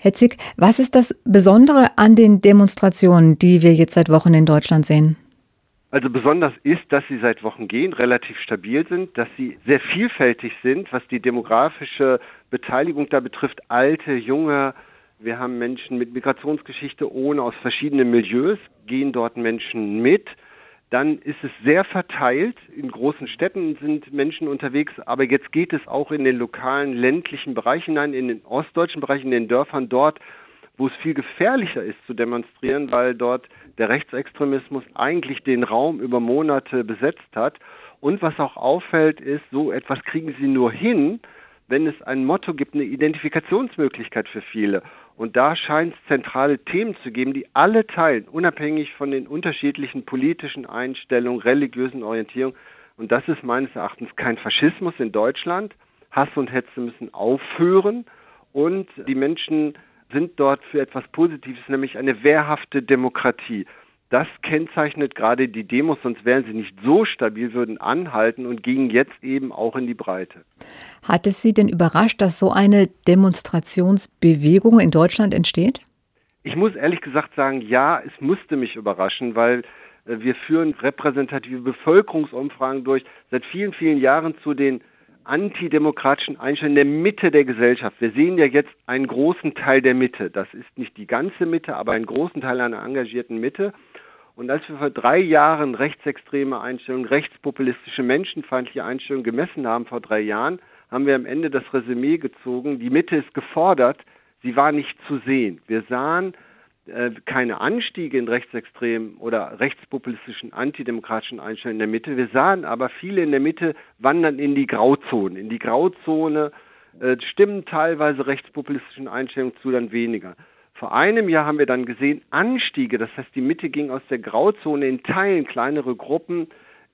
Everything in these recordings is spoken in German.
Herr Zick, was ist das Besondere an den Demonstrationen, die wir jetzt seit Wochen in Deutschland sehen? Also besonders ist, dass sie seit Wochen gehen, relativ stabil sind, dass sie sehr vielfältig sind, was die demografische Beteiligung da betrifft. Alte, junge, wir haben Menschen mit Migrationsgeschichte ohne aus verschiedenen Milieus, gehen dort Menschen mit. Dann ist es sehr verteilt. In großen Städten sind Menschen unterwegs, aber jetzt geht es auch in den lokalen ländlichen Bereich hinein, in den ostdeutschen Bereich, in den Dörfern dort, wo es viel gefährlicher ist zu demonstrieren, weil dort der Rechtsextremismus eigentlich den Raum über Monate besetzt hat. Und was auch auffällt, ist, so etwas kriegen sie nur hin, wenn es ein Motto gibt, eine Identifikationsmöglichkeit für viele. Und da scheint es zentrale Themen zu geben, die alle teilen, unabhängig von den unterschiedlichen politischen Einstellungen, religiösen Orientierungen. Und das ist meines Erachtens kein Faschismus in Deutschland. Hass und Hetze müssen aufhören und die Menschen sind dort für etwas Positives, nämlich eine wehrhafte Demokratie. Das kennzeichnet gerade die Demos, sonst wären sie nicht so stabil, würden anhalten und gingen jetzt eben auch in die Breite. Hat es Sie denn überrascht, dass so eine Demonstrationsbewegung in Deutschland entsteht? Ich muss ehrlich gesagt sagen, ja, es musste mich überraschen, weil äh, wir führen repräsentative Bevölkerungsumfragen durch seit vielen, vielen Jahren zu den antidemokratischen Einstellungen in der Mitte der Gesellschaft. Wir sehen ja jetzt einen großen Teil der Mitte. Das ist nicht die ganze Mitte, aber einen großen Teil einer engagierten Mitte. Und als wir vor drei Jahren rechtsextreme Einstellungen, rechtspopulistische, menschenfeindliche Einstellungen gemessen haben, vor drei Jahren, haben wir am Ende das Resümee gezogen. Die Mitte ist gefordert, sie war nicht zu sehen. Wir sahen äh, keine Anstiege in rechtsextremen oder rechtspopulistischen, antidemokratischen Einstellungen in der Mitte. Wir sahen aber viele in der Mitte wandern in die Grauzone. In die Grauzone äh, stimmen teilweise rechtspopulistischen Einstellungen zu, dann weniger. Vor einem Jahr haben wir dann gesehen Anstiege, das heißt die Mitte ging aus der Grauzone in Teilen, kleinere Gruppen,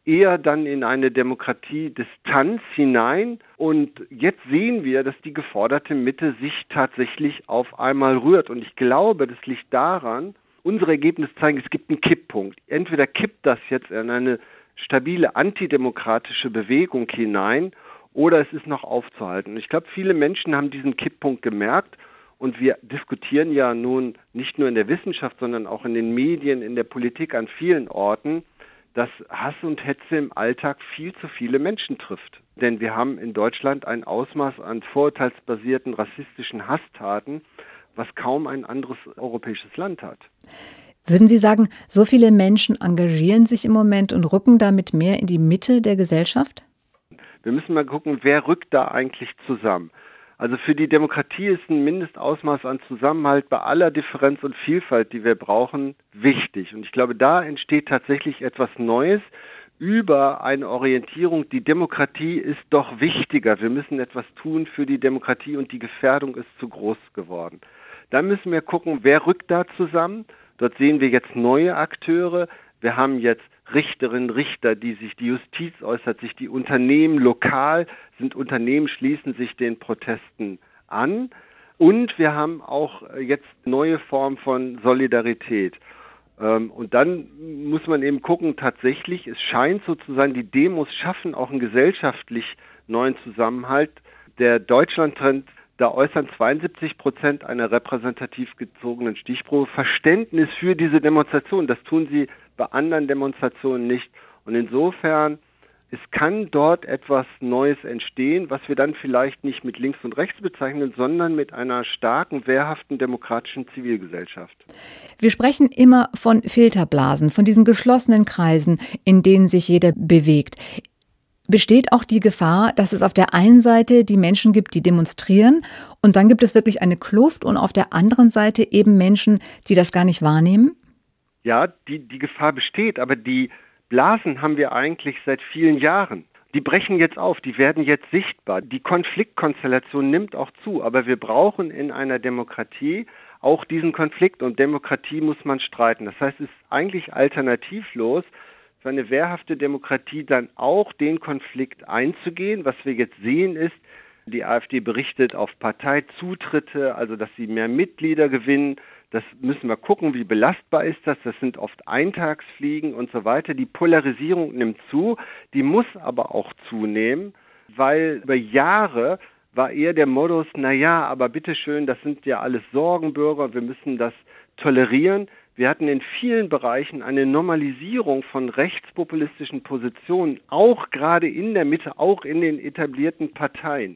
eher dann in eine Demokratie-Distanz hinein. Und jetzt sehen wir, dass die geforderte Mitte sich tatsächlich auf einmal rührt. Und ich glaube, das liegt daran, unsere Ergebnisse zeigen, es gibt einen Kipppunkt. Entweder kippt das jetzt in eine stabile antidemokratische Bewegung hinein oder es ist noch aufzuhalten. Und ich glaube, viele Menschen haben diesen Kipppunkt gemerkt und wir diskutieren ja nun nicht nur in der Wissenschaft, sondern auch in den Medien, in der Politik an vielen Orten dass Hass und Hetze im Alltag viel zu viele Menschen trifft. Denn wir haben in Deutschland ein Ausmaß an vorurteilsbasierten rassistischen Hasstaten, was kaum ein anderes europäisches Land hat. Würden Sie sagen, so viele Menschen engagieren sich im Moment und rücken damit mehr in die Mitte der Gesellschaft? Wir müssen mal gucken, wer rückt da eigentlich zusammen. Also für die Demokratie ist ein Mindestausmaß an Zusammenhalt bei aller Differenz und Vielfalt, die wir brauchen, wichtig. Und ich glaube, da entsteht tatsächlich etwas Neues über eine Orientierung, die Demokratie ist doch wichtiger. Wir müssen etwas tun für die Demokratie und die Gefährdung ist zu groß geworden. Da müssen wir gucken, wer rückt da zusammen. Dort sehen wir jetzt neue Akteure. Wir haben jetzt Richterinnen, Richter, die sich die Justiz äußert, sich die Unternehmen lokal sind Unternehmen schließen sich den Protesten an und wir haben auch jetzt neue Formen von Solidarität. Ähm, und dann muss man eben gucken, tatsächlich, es scheint so zu sein, die Demos schaffen auch einen gesellschaftlich neuen Zusammenhalt. Der Deutschland-Trend da äußern 72 Prozent einer repräsentativ gezogenen Stichprobe Verständnis für diese Demonstration. Das tun sie bei anderen Demonstrationen nicht. Und insofern, es kann dort etwas Neues entstehen, was wir dann vielleicht nicht mit links und rechts bezeichnen, sondern mit einer starken, wehrhaften demokratischen Zivilgesellschaft. Wir sprechen immer von Filterblasen, von diesen geschlossenen Kreisen, in denen sich jeder bewegt. Besteht auch die Gefahr, dass es auf der einen Seite die Menschen gibt, die demonstrieren und dann gibt es wirklich eine Kluft und auf der anderen Seite eben Menschen, die das gar nicht wahrnehmen? Ja, die, die Gefahr besteht, aber die Blasen haben wir eigentlich seit vielen Jahren. Die brechen jetzt auf, die werden jetzt sichtbar. Die Konfliktkonstellation nimmt auch zu, aber wir brauchen in einer Demokratie auch diesen Konflikt und Demokratie muss man streiten. Das heißt, es ist eigentlich alternativlos, für eine wehrhafte Demokratie dann auch den Konflikt einzugehen. Was wir jetzt sehen ist, die AfD berichtet auf Parteizutritte, also dass sie mehr Mitglieder gewinnen. Das müssen wir gucken, wie belastbar ist das. Das sind oft Eintagsfliegen und so weiter. Die Polarisierung nimmt zu, die muss aber auch zunehmen, weil über Jahre war eher der Modus, na ja, aber bitteschön, das sind ja alles Sorgenbürger, wir müssen das tolerieren. Wir hatten in vielen Bereichen eine Normalisierung von rechtspopulistischen Positionen, auch gerade in der Mitte, auch in den etablierten Parteien.